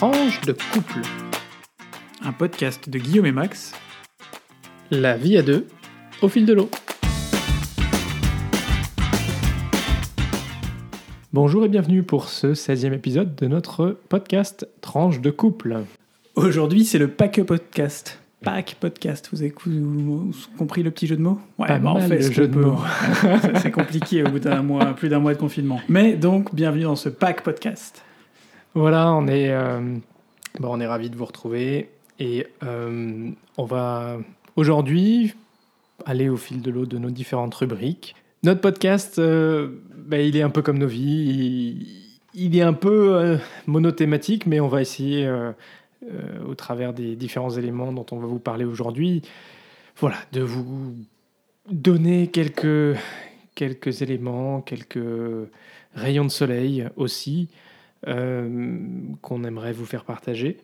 Tranche de couple. Un podcast de Guillaume et Max. La vie à deux, au fil de l'eau. Bonjour et bienvenue pour ce 16e épisode de notre podcast Tranche de couple. Aujourd'hui, c'est le Pack Podcast. Pack Podcast, vous avez, vous- vous compris le petit jeu de mots Ouais, Pas bah, fait le jeu de peut. mots. C'est- c'est compliqué au bout d'un mois, plus d'un mois de confinement. Mais donc, bienvenue dans ce Pack Podcast. Voilà, on est, euh, bon, ravis de vous retrouver et euh, on va aujourd'hui aller au fil de l'eau de nos différentes rubriques. Notre podcast, euh, bah, il est un peu comme nos vies, il, est un peu euh, monothématique, mais on va essayer, au travers des différents éléments dont on va vous parler aujourd'hui, voilà, de vous donner quelques, éléments, quelques rayons de soleil aussi qu'on aimerait vous faire partager.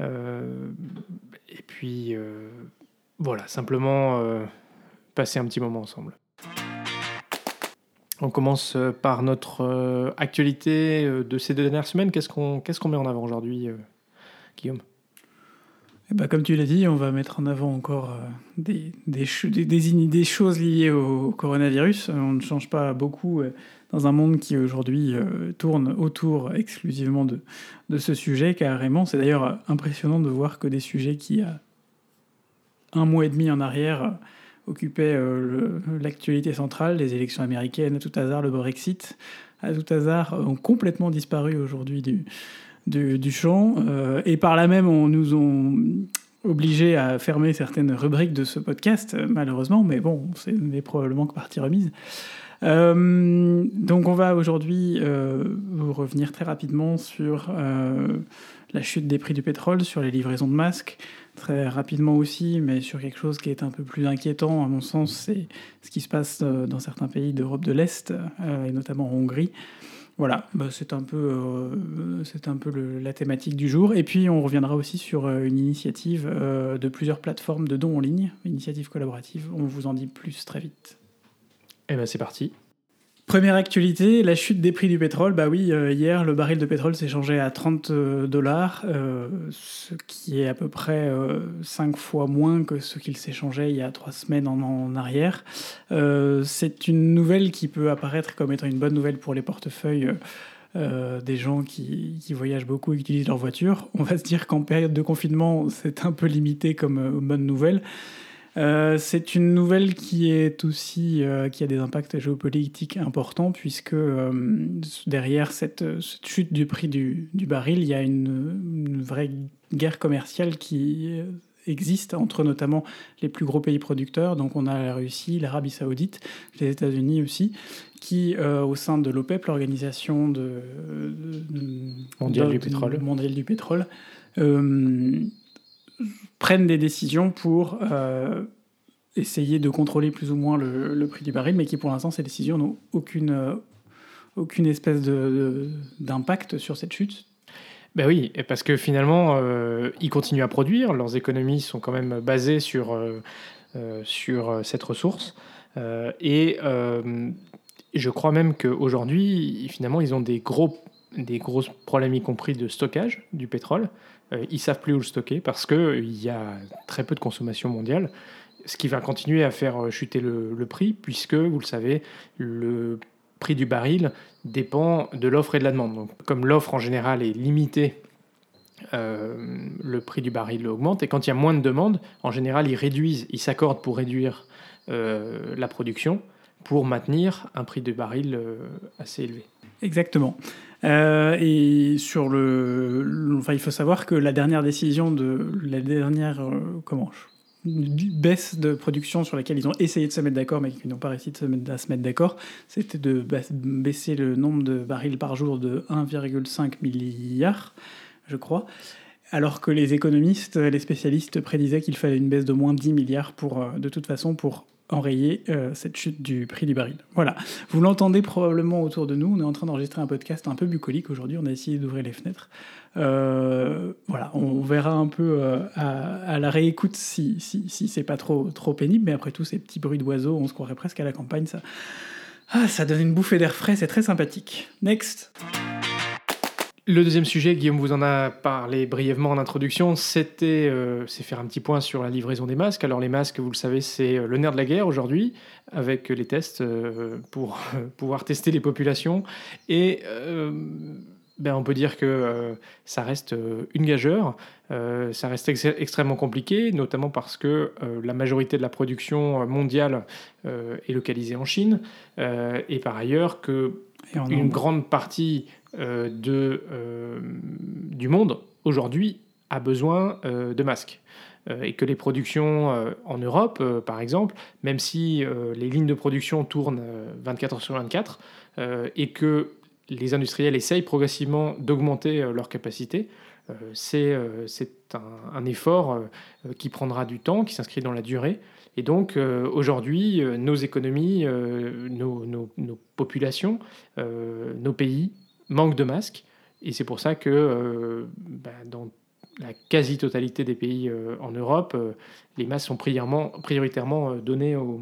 Euh, et puis, euh, voilà, simplement euh, passer un petit moment ensemble. On commence euh, par notre euh, actualité euh, de ces deux dernières semaines. Qu'est-ce qu'on met en avant aujourd'hui, euh, Guillaume? Et bah, comme tu l'as dit, on va mettre en avant encore euh, des, des, choses liées au coronavirus. Euh, On ne change pas beaucoup euh, dans un monde qui aujourd'hui tourne autour exclusivement de, ce sujet, carrément. C'est d'ailleurs impressionnant de voir que des sujets qui, un mois et demi en arrière, occupaient l'actualité centrale, les élections américaines, à tout hasard, le Brexit, à tout hasard, ont complètement disparu aujourd'hui du, du, du champ. euh, et par là même, on nous ont obligés à fermer certaines rubriques de ce podcast, euh, malheureusement, mais bon, c'est n'est probablement que partie remise. Euh, donc on va aujourd'hui euh, revenir très rapidement sur euh, la chute des prix du pétrole, sur les livraisons de masques, très rapidement aussi, mais sur quelque chose qui est un peu plus inquiétant, à mon sens, c'est ce qui se passe dans certains pays d'Europe de l'Est, et notamment en Hongrie. Voilà, bah, c'est un peu, euh, un peu la thématique du jour. Et puis on reviendra aussi sur euh, une initiative euh, de plusieurs plateformes de dons en ligne, initiative collaborative. On vous en dit plus très vite. Eh ben c'est parti. Première actualité, la chute des prix du pétrole. Bah oui, euh, hier, le baril de pétrole s'est changé à 30 dollars, euh, ce qui est à peu près 5 fois moins que ce qu'il s'échangeait il y a 3 semaines en, arrière. Euh, c'est une nouvelle qui peut apparaître comme étant une bonne nouvelle pour les portefeuilles euh, euh, des gens qui, voyagent beaucoup et qui utilisent leur voiture. On va se dire qu'en période de confinement, c'est un peu limité comme euh, bonne nouvelle. Euh, c'est une nouvelle qui est aussi euh, qui a des impacts géopolitiques importants puisque euh, derrière cette, cette chute du prix du, du baril, il y a une, une vraie guerre commerciale qui existe entre notamment les plus gros pays producteurs. Donc on a la Russie, l'Arabie Saoudite, les États-Unis aussi, qui au sein de l'OPEP, l'organisation de, de- Mondiale de- du pétrole. mondiale du pétrole, prennent des décisions pour euh, essayer de contrôler plus ou moins le, prix du baril, mais qui pour l'instant, ces décisions n'ont aucune, euh, aucune espèce de- de- d'impact sur cette chute. Ben oui, parce que finalement, euh, ils continuent à produire, leurs économies sont quand même basées sur, sur cette ressource. Et je crois même qu'aujourd'hui, finalement, ils ont des gros, des gros problèmes, y compris de stockage du pétrole. Euh, ils savent plus où le stocker parce qu'il y a très peu de consommation mondiale, ce qui va continuer à faire euh, chuter le, prix, puisque, vous le savez, le prix du baril dépend de l'offre et de la demande. Donc, comme l'offre en général est limitée, euh, le prix du baril augmente. Et quand il y a moins de demande, en général, ils réduisent, ils s'accordent pour réduire euh, la production pour maintenir un prix de baril euh, assez élevé. Exactement. Euh, et sur le, enfin, il faut savoir que la dernière décision de la dernière euh, comment baisse de production sur laquelle ils ont essayé de se mettre d'accord, mais qui n'ont pas réussi à se mettre d'accord, c'était de baisser le nombre de barils par jour de 1,5 milliard, je crois. Alors que les économistes, les spécialistes prédisaient qu'il fallait une baisse de moins 10 milliards pour, euh, de toute façon, pour enrayer euh, cette chute du prix du baril. Voilà. Vous l'entendez probablement autour de nous. On est en train d'enregistrer un podcast un peu bucolique aujourd'hui. On a essayé d'ouvrir les fenêtres. Euh, voilà, on verra un peu euh, à, à la réécoute si, si, si c'est pas trop, trop pénible. Mais après tout, ces petits bruits d'oiseaux, on se croirait presque à la campagne. Ça, ah, ça donne une bouffée d'air frais. C'est très sympathique. Next. Le deuxième sujet, Guillaume vous en a parlé brièvement en introduction, c'était euh, c'est faire un petit point sur la livraison des masques. Alors les masques, vous le savez, c'est euh, le nerf de la guerre aujourd'hui, avec les tests euh, pour pouvoir tester les populations. Et ben, on peut dire que ça reste une gageure, ça reste extrêmement compliqué, notamment parce que la majorité de la production mondiale est localisée en Chine, et par ailleurs que une grande partie de, euh, du monde aujourd'hui a besoin euh, de masques et que les productions en Europe, par exemple, même si les lignes de production tournent 24 heures sur 24 et que les industriels essayent progressivement d'augmenter leur capacité, c'est un, un, effort qui prendra du temps, qui s'inscrit dans la durée. Et donc aujourd'hui, nos économies, nos, populations, nos pays manque de masques. Et c'est pour ça que euh, bah, dans la quasi-totalité des pays euh, en Europe, euh, les masques sont prioritairement donnés aux,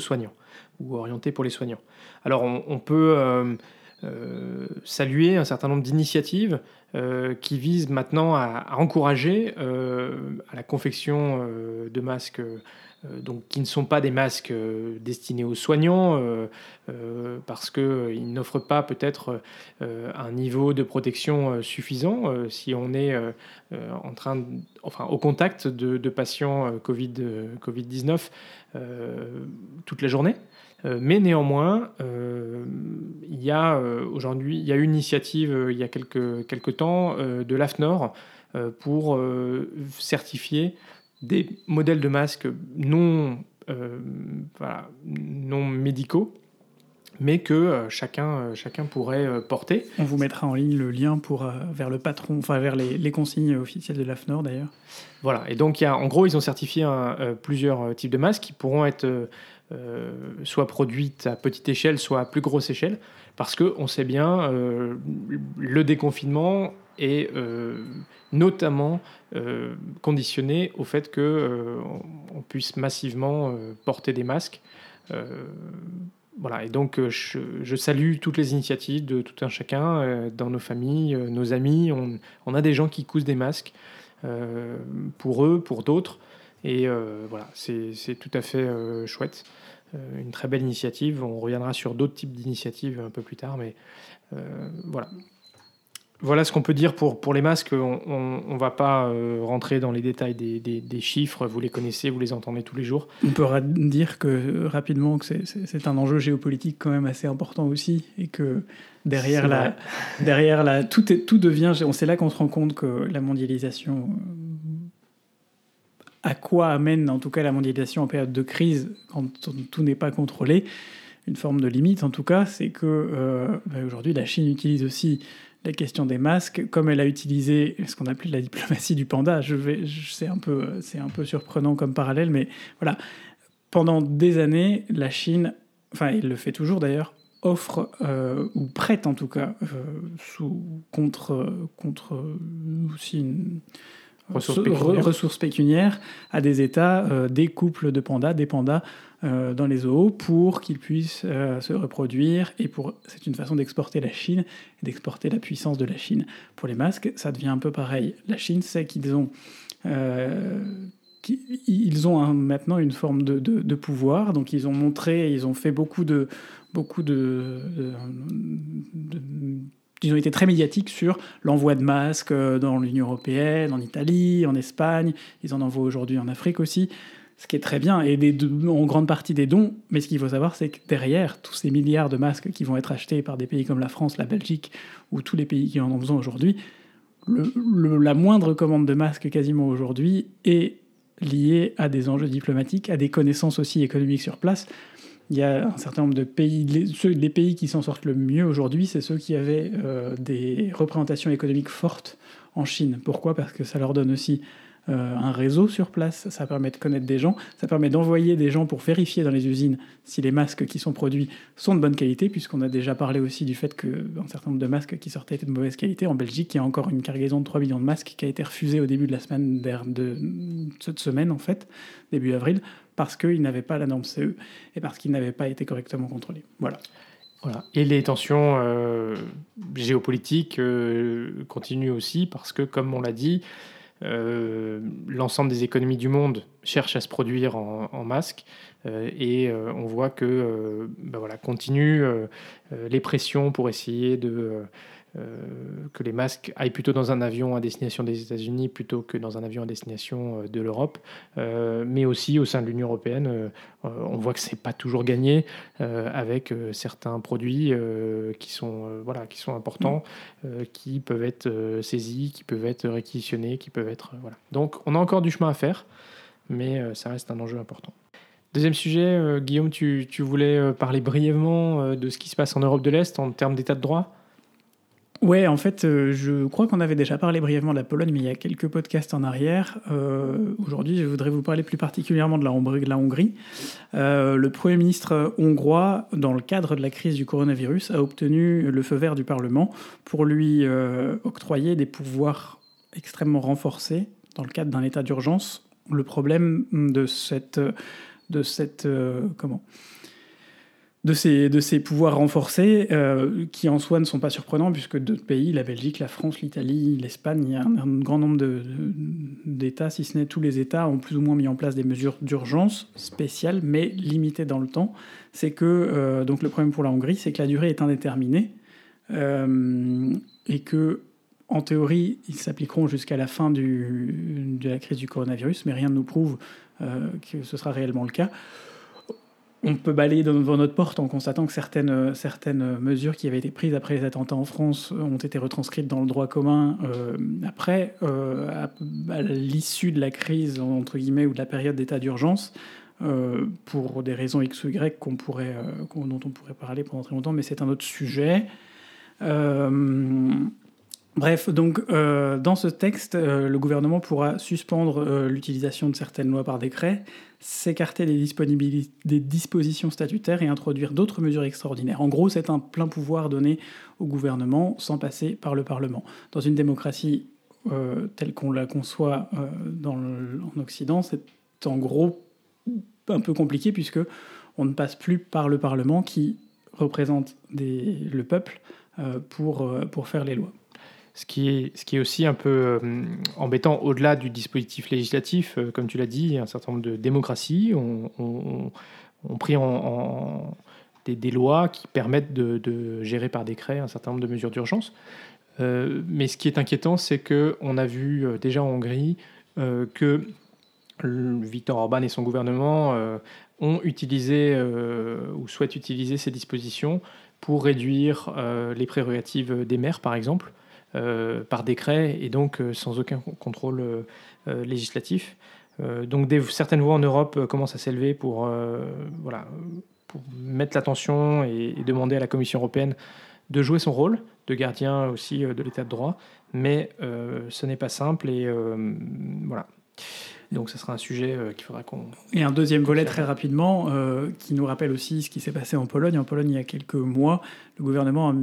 soignants ou orientés pour les soignants. Alors on, peut saluer un certain nombre d'initiatives qui visent maintenant à, à encourager à la confection de masques donc, qui ne sont pas des masques euh, destinés aux soignants, euh, parce qu'ils n'offrent pas peut-être un niveau de protection suffisant si on est en train enfin, au contact de, patients COVID, Covid-19 toute la journée. mais néanmoins, il y a aujourd'hui, il y a une initiative il y a quelques, quelques temps de l'AFNOR pour certifier des modèles de masques non, euh, non médicaux, mais que euh, chacun, euh, chacun pourrait porter. On vous mettra en ligne le lien pour, vers le patron, enfin vers les, les consignes officielles de l'AFNOR d'ailleurs. Voilà, et donc y a, en gros, ils ont certifié plusieurs types de masques qui pourront être soit produites à petite échelle, soit à plus grosse échelle, parce qu'on sait bien, le déconfinement est notamment euh, conditionné au fait que euh, on puisse massivement euh, porter des masques. voilà, et donc je, salue toutes les initiatives de tout un chacun dans nos familles, nos amis. On, a des gens qui cousent des masques pour eux, pour d'autres. Et voilà, c'est tout à fait chouette. une très belle initiative. On reviendra sur d'autres types d'initiatives un peu plus tard, mais voilà. Voilà ce qu'on peut dire pour, pour les masques. On ne va pas euh, rentrer dans les détails des, des, chiffres. Vous les connaissez, vous les entendez tous les jours. On peut dire que rapidement que c'est un enjeu géopolitique quand même assez important aussi et que derrière la, derrière la, tout, est, tout devient. C'est là qu'on se rend compte que la mondialisation. À quoi amène en tout cas la mondialisation en période de crise quand tout n'est pas contrôlé Une forme de limite en tout cas, c'est que euh, bah, aujourd'hui la Chine utilise aussi la question des masques, comme elle a utilisé ce qu'on appelle la diplomatie du panda. Je vais, c'est un peu, c'est un peu surprenant comme parallèle, mais voilà. Pendant des années, la Chine, enfin, il le fait toujours d'ailleurs, offre euh, ou prête en tout cas euh, sous contre contre aussi une ressources pécuniaires. à des États, euh, des couples de pandas, des pandas euh, dans les zoos pour qu'ils puissent euh, se reproduire. Et pour c'est une façon d'exporter la Chine et d'exporter la puissance de la Chine. Pour les masques, ça devient un peu pareil. La Chine sait qu'ils ont ils ont maintenant une forme de, de, pouvoir, donc ils ont montré, ils ont fait beaucoup de, beaucoup de, de ils ont été très médiatiques sur l'envoi de masques euh, dans l'Union européenne, en Italie, en Espagne. Ils en envoient aujourd'hui en Afrique aussi, ce qui est très bien, et en grande partie des dons. Mais ce qu'il faut savoir, c'est que derrière tous ces milliards de masques qui vont être achetés par des pays comme la France, la Belgique ou tous les pays qui en ont besoin aujourd'hui, la moindre commande de masques quasiment aujourd'hui est liée à des enjeux diplomatiques, à des connaissances aussi économiques sur place. Il y a un certain nombre de pays, les, pays qui s'en sortent le mieux aujourd'hui, c'est ceux qui avaient euh, des représentations économiques fortes en Chine. Pourquoi? Parce que ça leur donne aussi euh, un réseau sur place, ça permet de connaître des gens, ça permet d'envoyer des gens pour vérifier dans les usines si les masques qui sont produits sont de bonne qualité, puisqu'on a déjà parlé aussi du fait qu'un certain nombre de masques qui sortaient étaient de mauvaise qualité. En Belgique, il y a encore une cargaison de 3 millions de masques qui a été refusée au début de la semaine de cette semaine, en fait, début avril, parce qu'ils n'avaient pas la norme CE et parce qu'ils n'avaient pas été correctement contrôlés. Voilà. Voilà. Et les tensions géopolitiques continuent aussi parce que, comme on l'a dit, l'ensemble des économies du monde cherchent à se produire en, masque. Euh, et euh, on voit que euh, ben voilà, continuent les pressions pour essayer de que les masques aillent plutôt dans un avion à destination des États-Unis plutôt que dans un avion à destination de l'Europe, mais aussi au sein de l'Union européenne, on voit que c'est pas toujours gagné avec certains produits qui sont voilà qui sont importants, qui peuvent être saisis, qui peuvent être réquisitionnés, qui peuvent être voilà. Donc on a encore du chemin à faire, mais ça reste un enjeu important. Deuxième sujet, euh, Guillaume, tu, voulais euh, parler brièvement euh, de ce qui se passe en Europe de l'Est en termes d'état de droit? Ouais, en fait, je crois qu'on avait déjà parlé brièvement de la Pologne, mais il y a quelques podcasts en arrière. Aujourd'hui, je voudrais vous parler plus particulièrement de la, Hongrie. le Premier ministre hongrois, dans le cadre de la crise du coronavirus, a obtenu le feu vert du Parlement pour lui octroyer des pouvoirs extrêmement renforcés dans le cadre d'un état d'urgence. Le problème de cette de cette euh, comment? De ces, de ces pouvoirs renforcés, euh, qui en soi ne sont pas surprenants, puisque d'autres pays, la Belgique, la France, l'Italie, l'Espagne, il y a un, grand nombre d'États, si ce n'est tous les États, ont plus ou moins mis en place des mesures d'urgence spéciales, mais limitées dans le temps. C'est que, euh, donc le problème pour la Hongrie, c'est que la durée est indéterminée, et que, en théorie, ils s'appliqueront jusqu'à la fin du, de la crise du coronavirus, mais rien ne nous prouve euh, que ce sera réellement le cas. On peut balayer devant notre porte en constatant que certaines, certaines mesures qui avaient été prises après les attentats en France ont été retranscrites dans le droit commun euh, après, euh, à, l'issue de la crise, entre guillemets, ou de la période d'état d'urgence, pour des raisons X ou Y dont on pourrait parler pendant très longtemps, mais c'est un autre sujet. Bref, donc euh, dans ce texte, euh, le gouvernement pourra suspendre euh, l'utilisation de certaines lois par décret, s'écarter des, dispositions statutaires et introduire d'autres mesures extraordinaires. En gros, c'est un plein pouvoir donné au gouvernement sans passer par le Parlement. Dans une démocratie telle qu'on la conçoit en Occident, c'est en gros un peu compliqué puisque on ne passe plus par le Parlement qui représente le peuple pour faire les lois. Ce qui, est, aussi un peu euh, embêtant au-delà du dispositif législatif, euh, comme tu l'as dit, un certain nombre de démocraties ont, pris en, des, lois qui permettent de, gérer par décret un certain nombre de mesures d'urgence. Euh, mais ce qui est inquiétant, c'est qu'on a vu déjà en Hongrie que Viktor Orban et son gouvernement ont utilisé ou souhaitent utiliser ces dispositions pour réduire les prérogatives des maires, par exemple. Euh, par décret et donc euh, sans aucun contrôle euh, législatif. donc certaines voix en Europe commencent à s'élever pour, voilà, pour mettre l'attention et, demander à la Commission européenne de jouer son rôle de gardien aussi de l'état de droit, mais ce n'est pas simple et voilà. Donc ce sera un sujet euh, qu'il faudra qu'on... Et un deuxième volet très rapidement, euh, qui nous rappelle aussi ce qui s'est passé en Pologne. En Pologne, il y a quelques mois, le gouvernement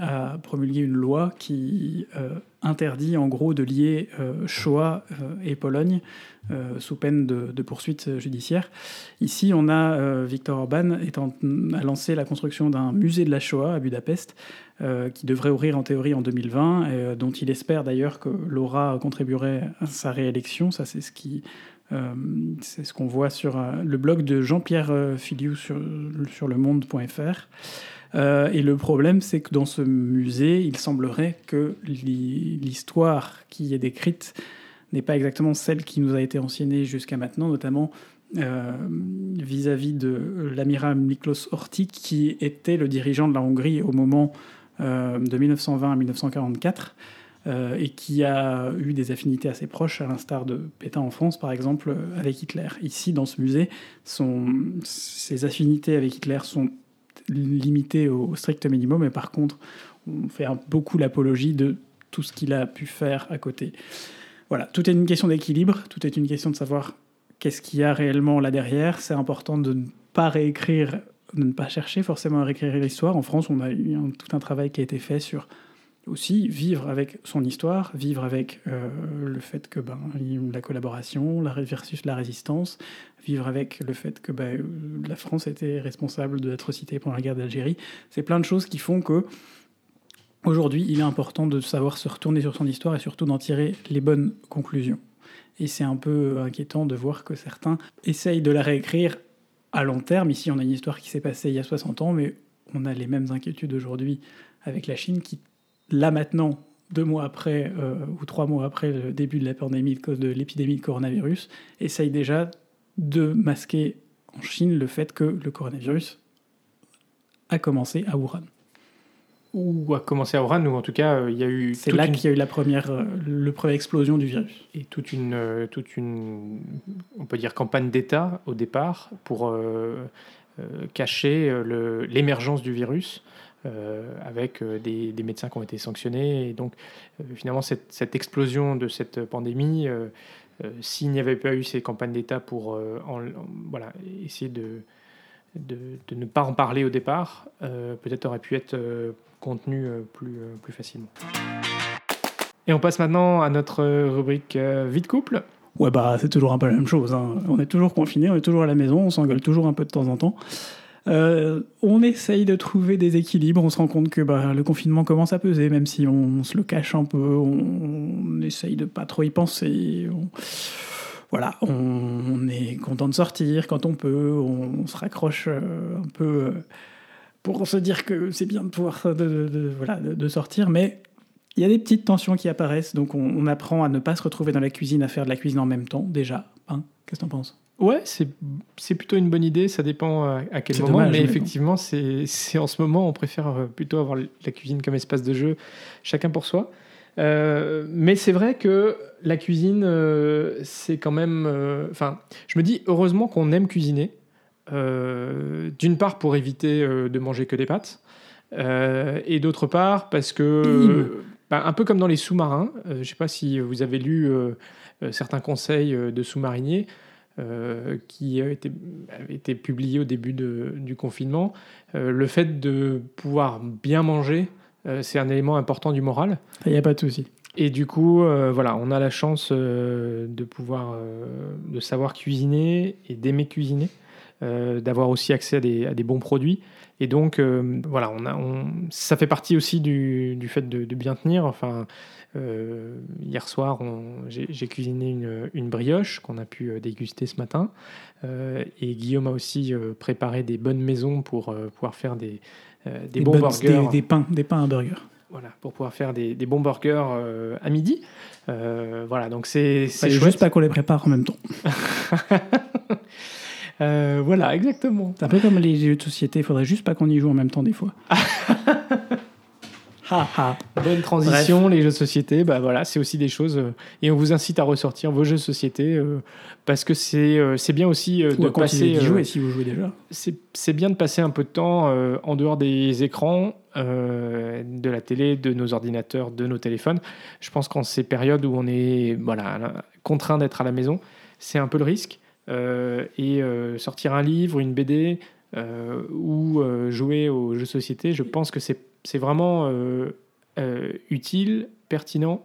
a, promulgué une loi qui euh, interdit en gros de lier Shoah et Pologne sous peine de, poursuites judiciaires. Ici, on a Viktor Orban étant, a lancé la construction d'un musée de la Shoah à Budapest, qui devrait ouvrir en théorie en 2020, dont il espère d'ailleurs que Laura contribuerait à sa réélection. Ça, c'est ce qui euh, c'est ce qu'on voit sur euh, le blog de Jean-Pierre euh, Filiou sur, sur le monde.fr. et le problème, c'est que dans ce musée, il semblerait que l'histoire qui est décrite n'est pas exactement celle qui nous a été enseignée jusqu'à maintenant, notamment vis-à-vis de l'amiral Miklos Horthy, qui était le dirigeant de la Hongrie au moment de 1920 à 1944. Euh, et qui a eu des affinités assez proches, à l'instar de Pétain en France, par exemple, euh, avec Hitler. Ici, dans ce musée, son, ses affinités avec Hitler sont limitées au strict minimum, et par contre, on fait beaucoup l'apologie de tout ce qu'il a pu faire à côté. Voilà, tout est une question d'équilibre, tout est une question de savoir qu'est-ce qu'il y a réellement là derrière. C'est important de ne pas réécrire, de ne pas chercher forcément à réécrire l'histoire. En France, on a eu tout un travail qui a été fait sur aussi vivre avec son histoire, vivre avec le fait que ben, la collaboration la versus la résistance, vivre avec le fait que ben, la France était responsable de l'atrocité pendant la guerre d'Algérie. C'est plein de choses qui font que aujourd'hui, il est important de savoir se retourner sur son histoire et surtout d'en tirer les bonnes conclusions. Et c'est un peu inquiétant de voir que certains essayent de la réécrire à long terme. Ici, on a une histoire qui s'est passée il y a 60 ans, mais on a les mêmes inquiétudes aujourd'hui avec la Chine qui, là maintenant, deux mois après euh, ou trois mois après le début de de l'épidémie de coronavirus, essaye déjà de masquer en Chine le fait que le coronavirus a commencé à Wuhan ou a commencé à Wuhan, ou en tout cas, euh, il y a eu. C'est là qu'il y a eu la première, euh, le première explosion du virus. Et toute une, euh, toute une, on peut dire, campagne d'État au départ pour cacher l'émergence du virus. avec des, des, médecins qui ont été sanctionnés. Et donc, finalement, cette, cette, explosion de cette pandémie, s'il n'y avait pas eu ces campagnes d'État pour voilà, essayer de, de, de, ne pas en parler au départ, peut-être aurait pu être contenu euh, plus, euh, plus facilement. Et on passe maintenant à notre euh, rubrique vie de couple. Ouais, bah c'est toujours un peu la même chose. Hein. On est toujours confiné, on est toujours à la maison, on s'engueule toujours un peu de temps en temps. on essaye de trouver des équilibres, on se rend compte que bah, le confinement commence à peser, même si on, se le cache un peu, on, essaye de pas trop y penser. voilà, on, est content de sortir quand on peut, on, se raccroche un peu pour se dire que c'est bien de pouvoir de, voilà, de, sortir, mais il y a des petites tensions qui apparaissent, donc on, apprend à ne pas se retrouver dans la cuisine, à faire de la cuisine en même temps, déjà. Hein Qu'est-ce que tu en penses? Ouais, c'est plutôt une bonne idée, ça dépend à, quel moment, mais effectivement, c'est en ce moment, on préfère euh, plutôt avoir la cuisine comme espace de jeu, chacun pour soi. Euh, mais c'est vrai que la cuisine, euh, c'est quand même. Enfin, je me dis heureusement qu'on aime cuisiner, euh, d'une part pour éviter euh, de manger que des pâtes, euh, et d'autre part parce que, bah, un peu comme dans les sous-marins, je ne sais pas si vous avez lu certains conseils de sous-mariniers. qui avaient été, été, publiés au début de, du confinement, le fait de pouvoir bien manger, c'est un élément important du moral. Il n'y a pas de souci. Et du coup, voilà, on a la chance de pouvoir, de savoir cuisiner et d'aimer cuisiner. Euh, d'avoir aussi accès à des, bons produits. Et donc, euh, voilà, on a, ça fait partie aussi du, fait de, bien tenir. Enfin, euh, hier soir, j'ai cuisiné une, brioche qu'on a pu déguster ce matin. et Guillaume a aussi préparé des bonnes maisons pour pouvoir faire des, des, bons burgers. Des, pains, des pains à burger. Voilà, pour pouvoir faire des, bons burgers à midi. voilà, donc c'est. C'est juste pas qu'on les prépare en même temps. Euh, voilà, exactement. C'est un peu comme les jeux de société, il faudrait juste pas qu'on y joue en même temps des fois. ha, ha. Bonne transition, les jeux de société, bah voilà, c'est aussi des choses. Euh, et on vous incite à ressortir vos jeux de société euh, parce que c'est c'est bien aussi de passer. jouer si vous jouez déjà. C'est bien de passer un peu de temps en dehors des écrans, de la télé, de nos ordinateurs, de nos téléphones. Je pense qu'en ces périodes où on est voilà, contraint d'être à la maison, c'est un peu le risque. Euh, et euh, sortir un livre, une BD euh, ou jouer aux jeux de société, je pense que c'est vraiment utile, pertinent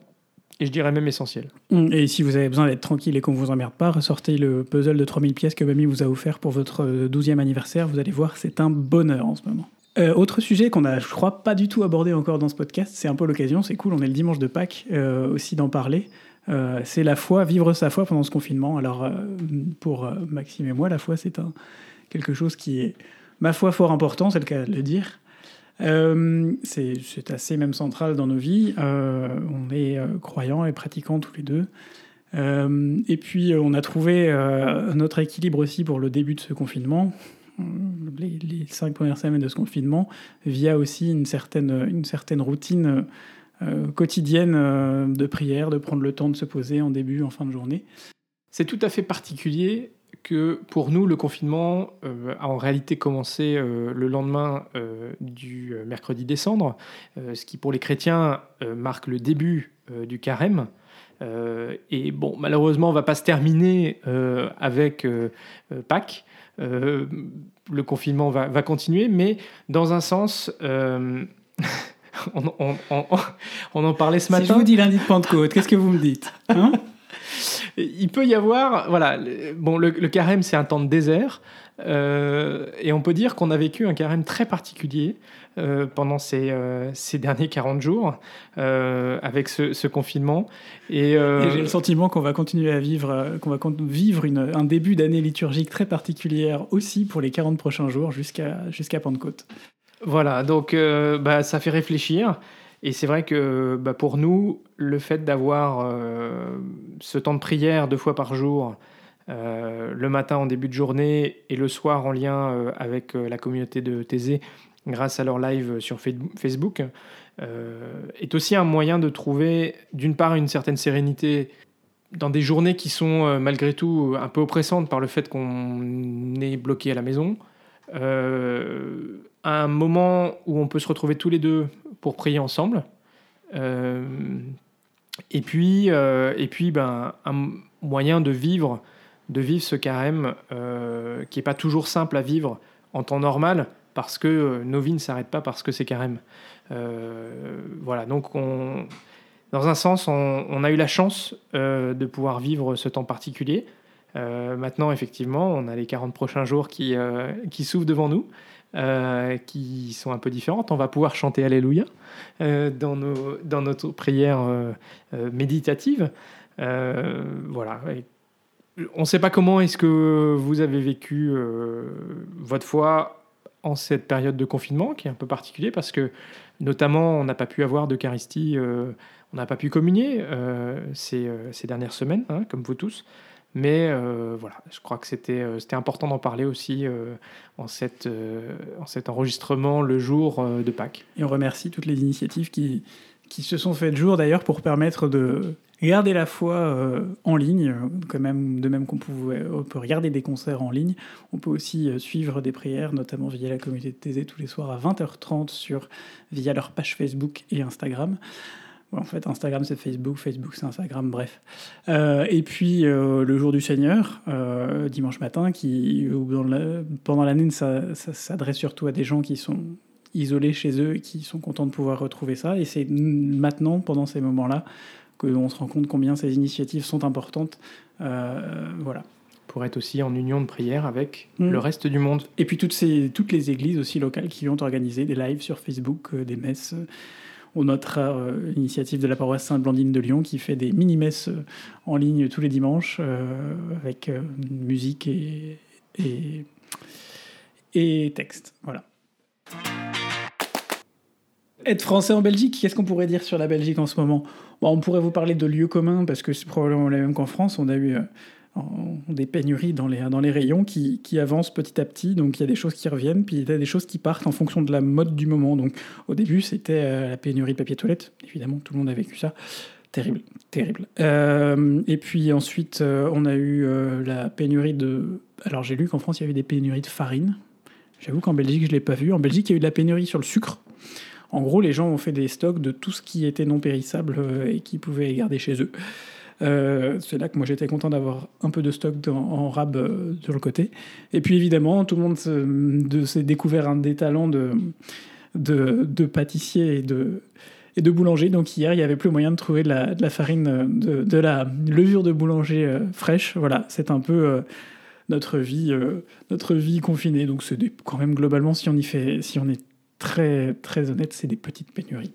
et je dirais même essentiel. Mmh, et si vous avez besoin d'être tranquille et qu'on ne vous emmerde pas, ressortez le puzzle de 3000 pièces que Mamie vous a offert pour votre 12e anniversaire. Vous allez voir, c'est un bonheur en ce moment. autre sujet qu'on a, je crois, pas du tout abordé encore dans ce podcast, c'est un peu l'occasion, c'est cool, on est le dimanche de Pâques aussi d'en parler. Euh, c'est la foi, vivre sa foi pendant ce confinement. Alors, euh, pour euh, Maxime et moi, la foi, c'est quelque chose qui est, ma foi, fort important, c'est le cas de le dire. c'est assez même central dans nos vies. on est croyants et pratiquants tous les deux. et puis, on a trouvé notre équilibre aussi pour le début de ce confinement. Les, les, cinq premières semaines de ce confinement, via aussi une certaine, une certaine routine quotidienne euh, de prière, de prendre le temps de se poser en début, en fin de journée. C'est tout à fait particulier que pour nous, le confinement euh, a en réalité commencé le lendemain du mercredi décembre, ce qui pour les chrétiens marque le début du carême. et bon, malheureusement, on va pas se terminer avec Pâques. le confinement va, continuer, mais dans un sens, on, en parlait ce matin. Si je vous dis lundi de Pentecôte, qu'est-ce que vous me dites hein Il peut y avoir, voilà, bon, le, carême, c'est un temps de désert. Euh, et on peut dire qu'on a vécu un carême très particulier euh, pendant ces, euh, ces, derniers 40 jours avec ce, confinement. Et, j'ai le sentiment qu'on va continuer à vivre, qu'on va vivre une, un début d'année liturgique très particulière aussi pour les 40 prochains jours jusqu'à jusqu'à Pentecôte. Voilà, donc bah, ça fait réfléchir. Et c'est vrai que bah, pour nous, le fait d'avoir euh, ce temps de prière deux fois par jour, euh, le matin en début de journée et le soir en lien euh, avec la communauté de Thésée, grâce à leur live sur Facebook, est aussi un moyen de trouver d'une part une certaine sérénité dans des journées qui sont malgré tout un peu oppressantes par le fait qu'on est bloqué à la maison, un moment où on peut se retrouver tous les deux pour prier ensemble. Euh, et puis, euh, et puis ben, un moyen de vivre, de vivre ce carême euh, qui n'est pas toujours simple à vivre en temps normal, parce que nos vies ne s'arrêtent pas parce que c'est carême. voilà, donc on, dans un sens, on a eu la chance de pouvoir vivre ce temps particulier. Maintenant, effectivement, on a les 40 prochains jours qui, qui s'ouvrent devant nous. Euh, qui sont un peu différentes. On va pouvoir chanter Alléluia euh, dans, nos, dans notre prière euh, méditative. voilà. on ne sait pas comment est-ce que vous avez vécu votre foi en cette période de confinement, qui est un peu particulier parce que, notamment, on n'a pas pu avoir d'Eucharistie, on n'a pas pu communier ces, ces, dernières semaines, hein, comme vous tous. Mais euh, voilà, je crois que c'était euh, important d'en parler aussi euh, en, cette, en cet enregistrement le jour de Pâques. Et on remercie toutes les initiatives qui, qui se sont faites jour d'ailleurs pour permettre de garder la foi en ligne, quand même, de même qu'on peut regarder des concerts en ligne, on peut aussi suivre des prières, notamment via la communauté de Thésée tous les soirs à 20h30 sur, via leur page Facebook et Instagram en fait, Instagram c'est Facebook, Facebook c'est Instagram, bref. Euh, et puis euh, le jour du Seigneur, euh, dimanche matin, qui pendant l'année ça, s'adresse surtout à des gens qui sont isolés chez eux et qui sont contents de pouvoir retrouver ça. Et c'est maintenant, pendant ces moments-là, qu'on se rend compte combien ces initiatives sont importantes. voilà pour être aussi en union de prière avec mm. le reste du monde. Et puis toutes, ces, toutes les églises aussi locales qui ont organisé des lives sur Facebook, des messes, on notera euh, l'initiative de la paroisse Sainte-Blandine de Lyon qui fait des mini-messes euh, en ligne tous les dimanches euh, avec musique et, et, texte. Voilà. Être français en Belgique, qu'est-ce qu'on pourrait dire sur la Belgique en ce moment? On pourrait vous parler de lieux communs parce que c'est probablement le même qu'en France. On a eu des pénuries dans les, rayons qui, avancent petit à petit. Donc il y a des choses qui reviennent, puis il y a des choses qui partent en fonction de la mode du moment. Donc au début, c'était euh, la pénurie de papier toilette. Évidemment, tout le monde a vécu ça. Terrible, terrible. Euh, et puis ensuite, euh, on a eu la pénurie de... Alors j'ai lu qu'en France, il y avait des pénuries de farine. J'avoue qu'en Belgique, je ne l'ai pas vu. En Belgique, il y a eu de la pénurie sur le sucre. En gros, les gens ont fait des stocks de tout ce qui était non périssable et qui pouvaient garder chez eux. Euh, c'est là que moi j'étais content d'avoir un peu de stock en rab euh, sur le côté. Et puis évidemment, tout le monde s'est découvert un des talents de, de, pâtissier et de, et de boulanger. Donc hier, il n'y avait plus moyen de trouver de la, farine, de, de, la levure de boulanger euh, fraîche. Voilà, c'est un peu notre vie, notre vie confinée. Donc c'est quand même globalement, si on y fait, si on est très très honnête, c'est des petites pénuries.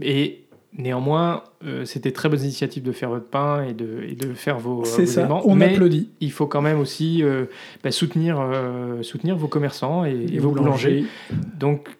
Et Néanmoins, euh, c'était très bonne initiative de faire votre pain et de, et de faire vos, C'est ça, on applaudit. Il faut quand même aussi euh, bah, soutenir, euh, soutenir vos commerçants et, vos boulangers. Donc,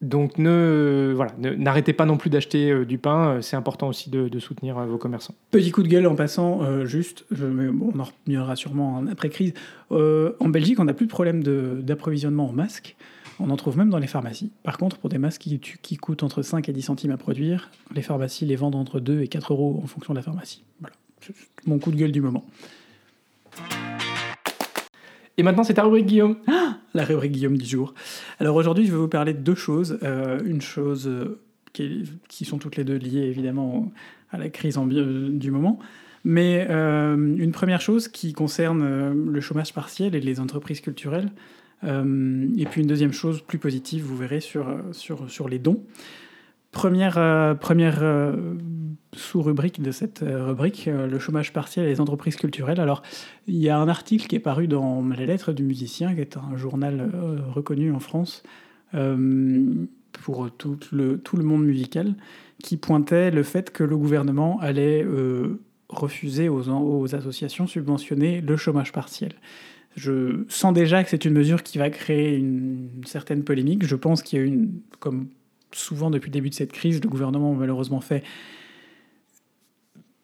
donc ne, voilà, n'arrêtez pas non plus d'acheter du pain. C'est important aussi de, soutenir vos commerçants. Petit coup de gueule en passant, juste, on en reviendra sûrement après crise. en Belgique, on n'a plus de problème d'approvisionnement en masques. On en trouve même dans les pharmacies. Par contre, pour des masques qui, coûtent entre 5 et 10 centimes à produire, les pharmacies les vendent entre 2 et 4 euros en fonction de la pharmacie. Voilà. Mon coup de gueule du moment. Et maintenant, c'est ta rubrique Guillaume. Ah, la rubrique Guillaume du jour. Alors aujourd'hui, je vais vous parler de deux choses. Euh, une chose euh, qui, sont toutes les deux liées évidemment à la crise du moment. Mais euh, une première chose qui concerne le chômage partiel et les entreprises culturelles. Et puis une deuxième chose plus positive, vous verrez sur, sur, sur les dons. Première, première sous-rubrique de cette rubrique, le chômage partiel et les entreprises culturelles. Alors, il y a un article qui est paru dans Les Lettres du musicien, qui est un journal reconnu en France pour tout le, tout le monde musical, qui pointait le fait que le gouvernement allait refuser aux, aux associations subventionner le chômage partiel. Je sens déjà que c'est une mesure qui va créer une, certaine polémique. Je pense qu'il y a une, comme souvent depuis le début de cette crise, le gouvernement malheureusement fait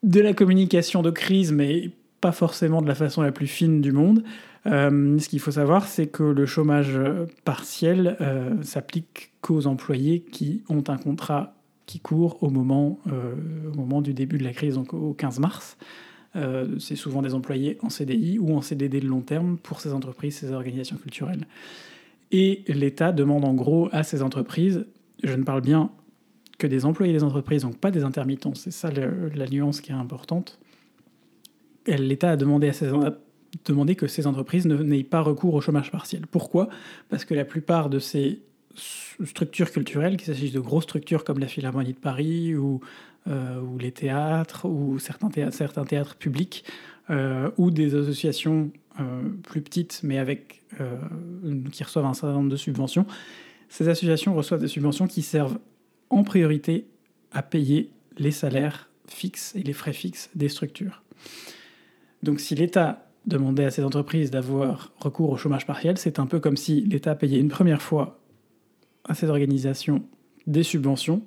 de la communication de crise, mais pas forcément de la façon la plus fine du monde. Euh, ce qu'il faut savoir, c'est que le chômage partiel euh, s'applique qu'aux employés qui ont un contrat qui court au moment, euh, au moment du début de la crise, donc au 15 mars. Euh, c'est souvent des employés en CDI ou en CDD de long terme pour ces entreprises, ces organisations culturelles. Et l'État demande en gros à ces entreprises, je ne parle bien que des employés des entreprises, donc pas des intermittents, c'est ça la nuance qui est importante. L'État a demandé, à ces, demandé que ces entreprises n'aient pas recours au chômage partiel. Pourquoi? Parce que la plupart de ces structures culturelles, qu'il s'agisse de grosses structures comme la Philharmonie de Paris ou, euh, ou les théâtres ou certains théâtres, certains théâtres publics euh, ou des associations euh, plus petites mais avec, qui reçoivent un certain nombre de subventions. Ces associations reçoivent des subventions qui servent en priorité à payer les salaires fixes et les frais fixes des structures. Donc si l'État demandait à ces entreprises d'avoir recours au chômage partiel, c'est un peu comme si l'État payait une première fois à ces organisations des subventions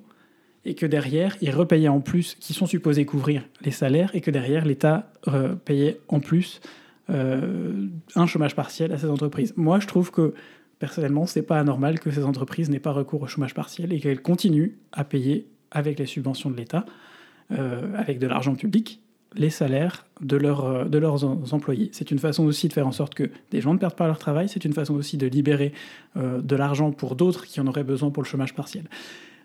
et que derrière, ils repayaient en plus, qui sont supposés couvrir les salaires, et que derrière, l'État euh, payait en plus euh, un chômage partiel à ces entreprises. Moi, je trouve que personnellement, c'est pas anormal que ces entreprises n'aient pas recours au chômage partiel et qu'elles continuent à payer avec les subventions de l'État, euh, avec de l'argent public, les salaires de, euh, de leurs employés. C'est une façon aussi de faire en sorte que des gens ne perdent pas leur travail, c'est une façon aussi de libérer euh, de l'argent pour d'autres qui en auraient besoin pour le chômage partiel.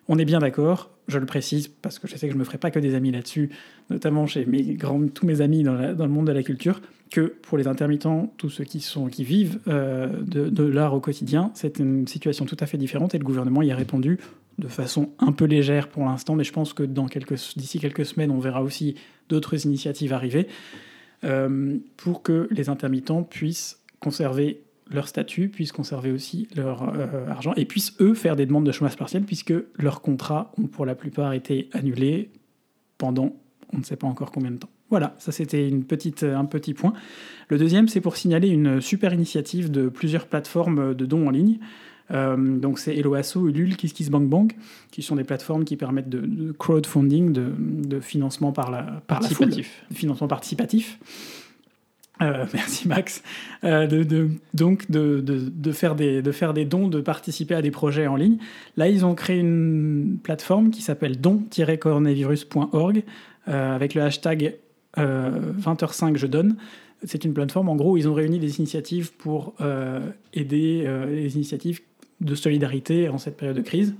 On est bien d'accord, je le précise parce que je sais que je ne me ferai pas que des amis là-dessus, notamment chez mes grands, tous mes amis dans, le monde de la culture, que pour les intermittents, tous ceux qui, sont, qui vivent euh, de, de l'art au quotidien, c'est une situation tout à fait différente et le gouvernement y a répondu de façon un peu légère pour l'instant, mais je pense que d'ici quelques semaines, on verra aussi d'autres initiatives arriver euh, pour que les intermittents puissent conserver leur statut, puissent conserver aussi leur euh, argent et puissent eux faire des demandes de chômage partiel puisque leurs contrats ont pour la plupart été annulés pendant on ne sait pas encore combien de temps. Voilà, ça c'était un petit point. Le deuxième, c'est pour signaler une super initiative de plusieurs plateformes de dons en ligne. Euh, donc c'est Eloasso, Ulule, KissKissBankBank, qui sont des plateformes qui permettent de, crowdfunding, de, financement par la, par participatif. financement participatif. Euh, merci Max. Euh, de, donc de, faire des, de faire des dons, de participer à des projets en ligne. Là, ils ont créé une plateforme qui s'appelle don-coronavirus.org avec le hashtag 20h5 je donne. C'est une plateforme, en gros, où ils ont réuni des initiatives pour aider les initiatives de solidarité en cette période de crise.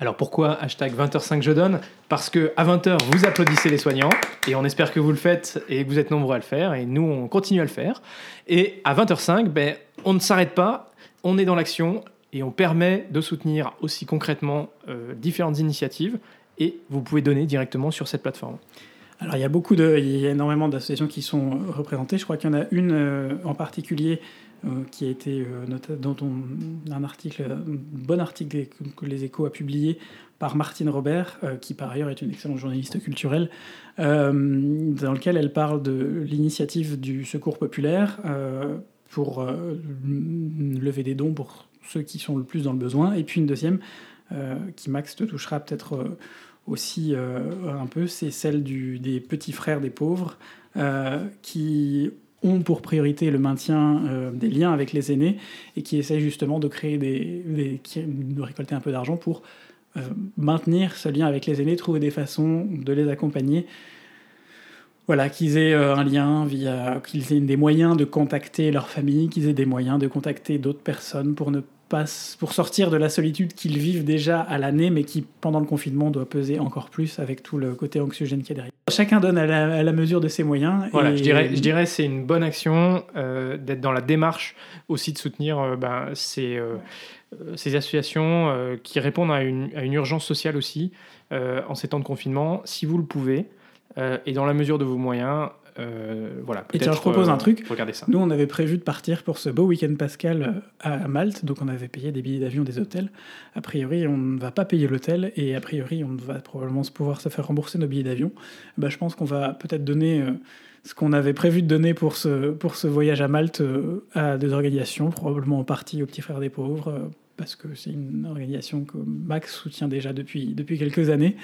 Alors pourquoi hashtag 20h5 je donne? Parce que à 20h vous applaudissez les soignants et on espère que vous le faites et que vous êtes nombreux à le faire et nous on continue à le faire. Et à 20h05, ben, on ne s'arrête pas, on est dans l'action et on permet de soutenir aussi concrètement euh, différentes initiatives et vous pouvez donner directement sur cette plateforme. Alors il y a beaucoup de, il y a énormément d'associations qui sont représentées. Je crois qu'il y en a une euh, en particulier euh, qui a été euh, un article, un bon article que, les Échos a publié par Martine Robert, euh, qui par ailleurs est une excellente journaliste culturelle, dans lequel elle parle de l'initiative du Secours populaire pour lever des dons pour ceux qui sont le plus dans le besoin, et puis une deuxième qui Max te touchera peut-être aussi un peu, c'est celle du, des petits frères des pauvres, qui ont pour priorité le maintien euh, des liens avec les aînés et qui essayent justement de créer des, de récolter un peu d'argent pour euh, maintenir ce lien avec les aînés, trouver des façons de les accompagner. Voilà, qu'ils aient euh, un lien via, qu'ils aient des moyens de contacter leur famille, qu'ils aient des moyens de contacter d'autres personnes pour ne passe, pour sortir de la solitude qu'ils vivent déjà à l'année, mais qui pendant le confinement doit peser encore plus avec tout le côté anxiogène qui est derrière. Chacun donne à la, mesure de ses moyens. Voilà, je dirais, je dirais c'est une bonne action euh, d'être dans la démarche aussi de soutenir euh, ben, ces, ces, associations qui répondent à une, à une, urgence sociale aussi en ces temps de confinement, si vous le pouvez. et dans la mesure de vos moyens, euh, voilà, et tiens, je propose un euh, truc. Regardez ça. Nous, on avait prévu de partir pour ce beau week-end pascal euh, à Malte, donc on avait payé des billets d'avion, des hôtels. A priori, on ne va pas payer l'hôtel et a priori, on va probablement pouvoir se faire rembourser nos billets d'avion. Bah, je pense qu'on va peut-être donner ce qu'on avait prévu de donner pour ce, pour ce voyage à Malte à des organisations, probablement en partie aux Petits Frères des Pauvres, parce que c'est une organisation que Max soutient déjà depuis, depuis quelques années.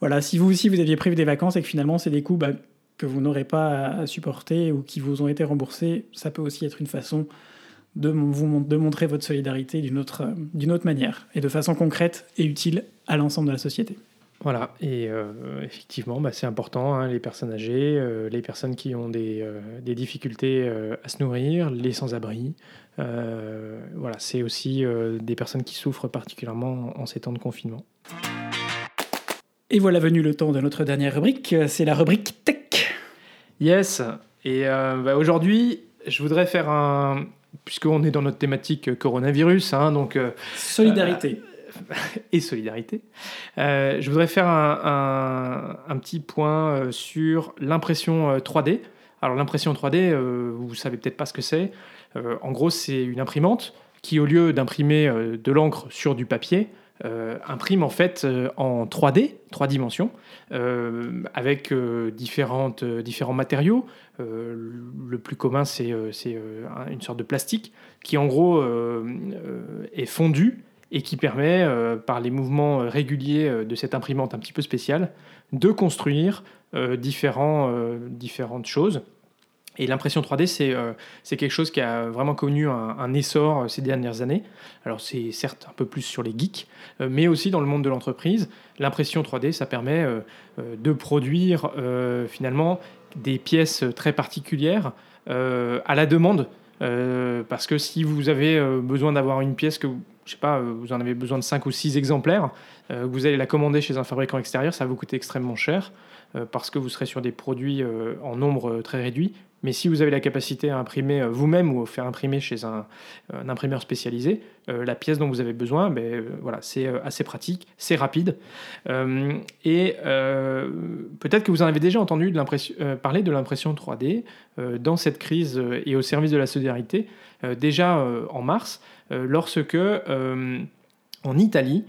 Voilà, si vous aussi vous aviez prévu des vacances et que finalement c'est des coûts bah, que vous n'aurez pas à supporter ou qui vous ont été remboursés, ça peut aussi être une façon de, vous, de montrer votre solidarité d'une autre, d'une autre manière et de façon concrète et utile à l'ensemble de la société. Voilà, et euh, effectivement, bah, c'est important, hein, les personnes âgées, euh, les personnes qui ont des, euh, des difficultés à se nourrir, les sans-abri. voilà, c'est aussi des personnes qui souffrent particulièrement en ces temps de confinement. Et voilà venu le temps de notre dernière rubrique, c'est la rubrique Tech. Yes. Et euh, bah, aujourd'hui, je voudrais faire un. Puisqu'on est dans notre thématique coronavirus, hein, donc. Euh, solidarité. Euh, et solidarité. je voudrais faire un, un, petit point sur l'impression 3D. Alors, l'impression 3D, vous savez peut-être pas ce que c'est. en gros, c'est une imprimante qui, au lieu d'imprimer de l'encre sur du papier, euh, imprime en fait euh, en 3D, 3 dimensions, euh, avec différentes, différents matériaux. le plus commun, c'est une sorte de plastique qui en gros est fondu et qui permet, par les mouvements réguliers de cette imprimante un petit peu spéciale, de construire différentes choses. Et l'impression 3D, euh, c'est quelque chose qui a vraiment connu un, essor euh, ces dernières années. Alors c'est certes un peu plus sur les geeks, euh, mais aussi dans le monde de l'entreprise. L'impression 3D, ça permet de produire finalement des pièces très particulières à la demande. parce que si vous avez besoin d'avoir une pièce que, je sais pas, vous en avez besoin de 5 ou 6 exemplaires, vous allez la commander chez un fabricant extérieur, ça va vous coûter extrêmement cher parce que vous serez sur des produits en nombre très réduit. Mais si vous avez la capacité à imprimer euh, vous-même ou à faire imprimer chez un, imprimeur spécialisé, euh, la pièce dont vous avez besoin, ben, euh, voilà, c'est assez pratique, c'est rapide. et peut-être que vous en avez déjà entendu parler de l'impression 3D dans cette crise et au service de la solidarité, déjà en mars, lorsque en Italie,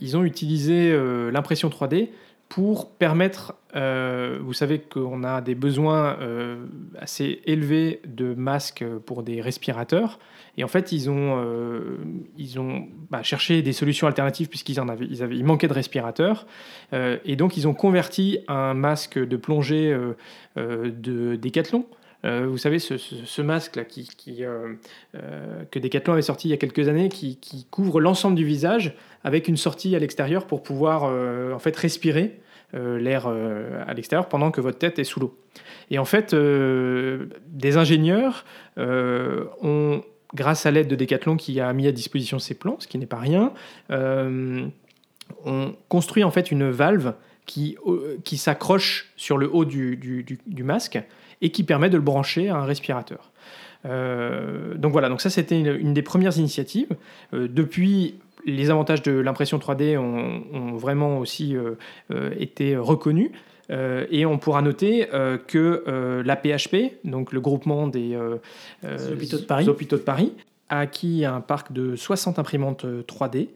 ils ont utilisé l'impression 3D pour permettre, euh, vous savez qu'on a des besoins euh, assez élevés de masques pour des respirateurs, et en fait ils ont, euh, ils ont bah, cherché des solutions alternatives puisqu'ils en avaient, ils avaient, il manquait de respirateurs, et donc ils ont converti un masque de plongée de Decathlon. Vous savez, ce, masque-là qui, qui que Decathlon avait sorti il y a quelques années, qui, couvre l'ensemble du visage avec une sortie à l'extérieur pour pouvoir en fait respirer euh, l'air euh, à l'extérieur pendant que votre tête est sous l'eau. Et en fait, euh, des ingénieurs ont, grâce à l'aide de Decathlon qui a mis à disposition ces plans, ce qui n'est pas rien, ont construit en fait une valve qui, qui s'accroche sur le haut du, du, masque et qui permet de le brancher à un respirateur. donc voilà, donc ça c'était une, une, des premières initiatives. depuis, les avantages de l'impression 3D ont, vraiment aussi euh, euh, été reconnus. Euh, et on pourra noter que la PHP, donc le groupement des hôpitaux, de Paris. hôpitaux de Paris, a acquis un parc de 60 imprimantes 3D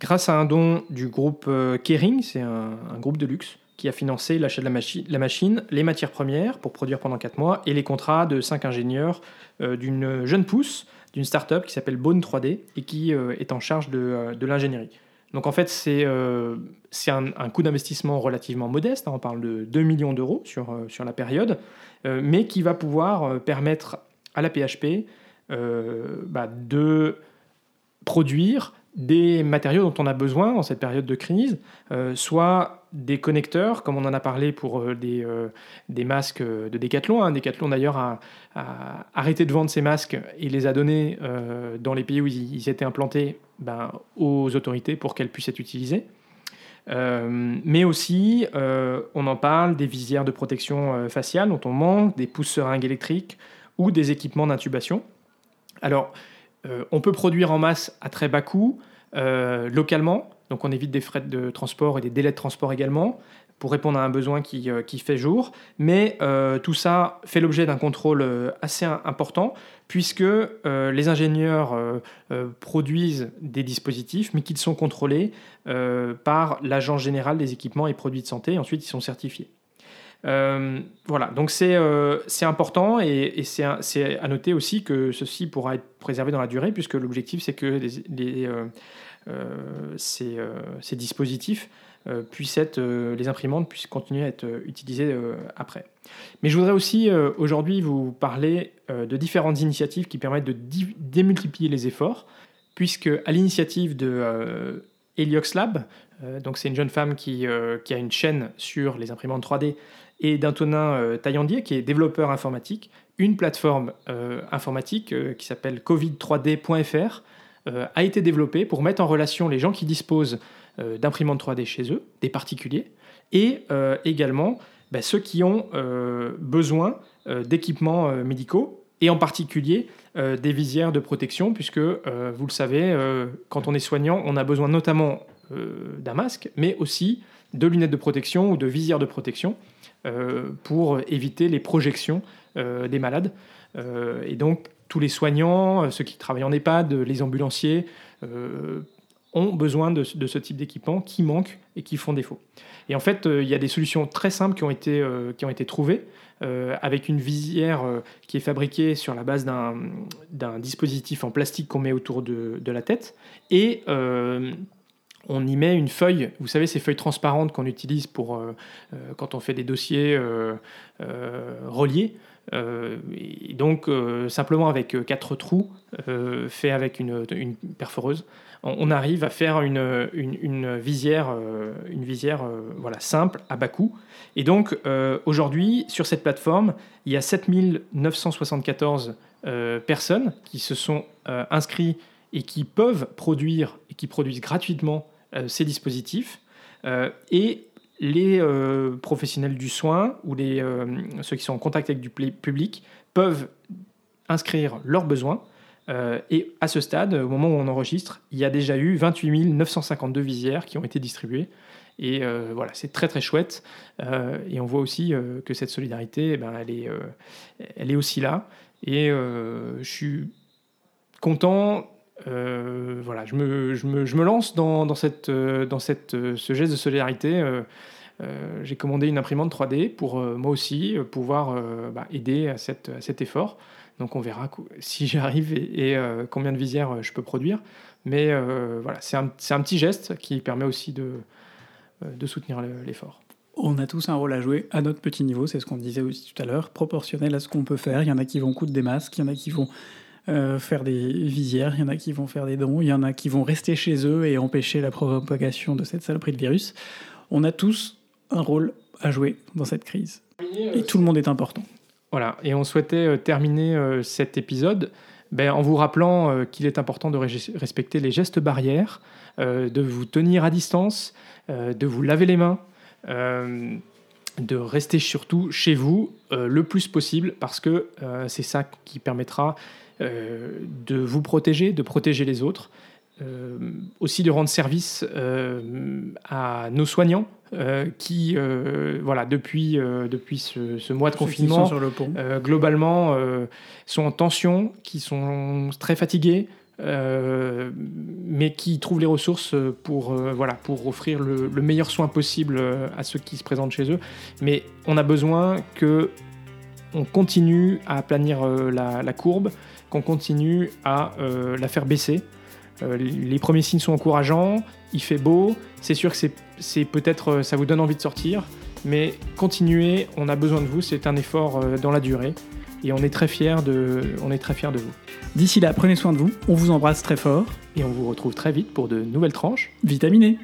grâce à un don du groupe Kering, c'est un, groupe de luxe qui a financé l'achat de la, machine, les matières premières pour produire pendant 4 mois et les contrats de 5 ingénieurs d'une jeune pousse d'une startup qui s'appelle Bone 3D et qui euh, est en charge de, euh, de l'ingénierie. Donc en fait, c'est euh, un, coût d'investissement relativement modeste, hein, on parle de 2 millions d'euros sur, sur la période, mais qui va pouvoir permettre à la PHP bah, de produire des matériaux dont on a besoin en cette période de crise, soit des connecteurs, comme on en a parlé pour des, des masques de Decathlon. Hein. Decathlon d'ailleurs a, arrêté de vendre ses masques et les a donnés dans les pays où ils, étaient implantés ben, aux autorités pour qu'elles puissent être utilisées. mais aussi, on en parle des visières de protection faciale dont on manque, des pouces seringues électriques ou des équipements d'intubation. Alors, euh, on peut produire en masse à très bas coût, euh, localement, donc on évite des frais de transport et des délais de transport également, pour répondre à un besoin qui, euh, fait jour. Mais tout ça fait l'objet d'un contrôle assez important, puisque les ingénieurs produisent des dispositifs, mais qu'ils sont contrôlés par l'Agence générale des équipements et produits de santé, et ensuite ils sont certifiés. Euh, voilà, donc c'est euh, important et, c'est à noter aussi que ceci pourra être préservé dans la durée puisque l'objectif c'est que euh, ces, ces, dispositifs puissent être, les imprimantes puissent continuer à être utilisées après. Mais je voudrais aussi aujourd'hui vous parler de différentes initiatives qui permettent de démultiplier les efforts puisque à l'initiative de Heliox Lab, donc c'est une jeune femme qui, qui, a une chaîne sur les imprimantes 3D et d'Antonin euh, Taillandier, qui est développeur informatique, une plateforme euh, informatique euh, qui s'appelle covid3d.fr a été développée pour mettre en relation les gens qui disposent d'imprimantes 3D chez eux, des particuliers, et également bah, ceux qui ont besoin d'équipements médicaux, et en particulier des visières de protection, puisque vous le savez, quand on est soignant, on a besoin notamment d'un masque, mais aussi de lunettes de protection ou de visières de protection. Euh, pour éviter les projections euh, des malades. Euh, et donc, tous les soignants, ceux qui travaillent en EHPAD, les ambulanciers, ont besoin de, ce type d'équipement qui manquent et qui font défaut. Et en fait, il y a des solutions très simples qui ont été, qui ont été trouvées, avec une visière qui est fabriquée sur la base d'un dispositif en plastique qu'on met autour de, de, la tête, et on y met une feuille, vous savez, ces feuilles transparentes qu'on utilise pour, euh, euh, quand on fait des dossiers euh, reliés. et donc, simplement avec quatre trous, fait avec une, perforeuse, on, arrive à faire une, une, visière, une visière voilà, simple, à bas coût. Et donc, aujourd'hui, sur cette plateforme, il y a 7974 personnes qui se sont inscrits et qui peuvent produire et qui produisent gratuitement ces dispositifs euh, et les euh, professionnels du soin ou les, ceux qui sont en contact avec du public peuvent inscrire leurs besoins. et à ce stade, au moment où on enregistre, il y a déjà eu 28 952 visières qui ont été distribuées. Et voilà, c'est très très chouette. et on voit aussi que cette solidarité, eh ben, elle, est, elle est aussi là. Et je suis content euh, voilà, je me, je, me, je me, lance dans, dans, cette, euh, dans cette, euh, ce geste de solidarité. j'ai commandé une imprimante 3D pour moi aussi pouvoir bah, aider à, cette, à, cet effort. Donc on verra si j'arrive et, combien de visières je peux produire. Mais voilà, c'est un, un, petit geste qui permet aussi de, de soutenir l'effort. On a tous un rôle à jouer à notre petit niveau, c'est ce qu'on disait aussi tout à l'heure, proportionnel à ce qu'on peut faire. Il y en a qui vont coudre des masques, il y en a qui vont euh, faire des visières, il y en a qui vont faire des dons, il y en a qui vont rester chez eux et empêcher la propagation de cette saloperie de virus. On a tous un rôle à jouer dans cette crise. Et tout le monde est important. Voilà, et on souhaitait euh, terminer euh, cet épisode ben, en vous rappelant qu'il est important de respecter les gestes barrières, de vous tenir à distance, de vous laver les mains, de rester surtout chez vous le plus possible parce que c'est ça qui permettra de vous protéger, de protéger les autres, euh, aussi de rendre service euh, à nos soignants qui, voilà, depuis, depuis ce, mois de confinement, globalement, sont en tension, qui sont très fatigués, mais qui trouvent les ressources pour, voilà, pour offrir le, meilleur soin possible à ceux qui se présentent chez eux. Mais on a besoin que on continue à planir la courbe, qu'on continue à euh, la faire baisser. Euh, les premiers signes sont encourageants, il fait beau, c'est sûr que c'est peut-être euh, ça vous donne envie de sortir, mais continuez, on a besoin de vous, c'est un effort dans la durée. et on est très fiers de, on est très fiers de vous. D'ici là, prenez soin de vous, on vous embrasse très fort. Et on vous retrouve très vite pour de nouvelles tranches vitaminées.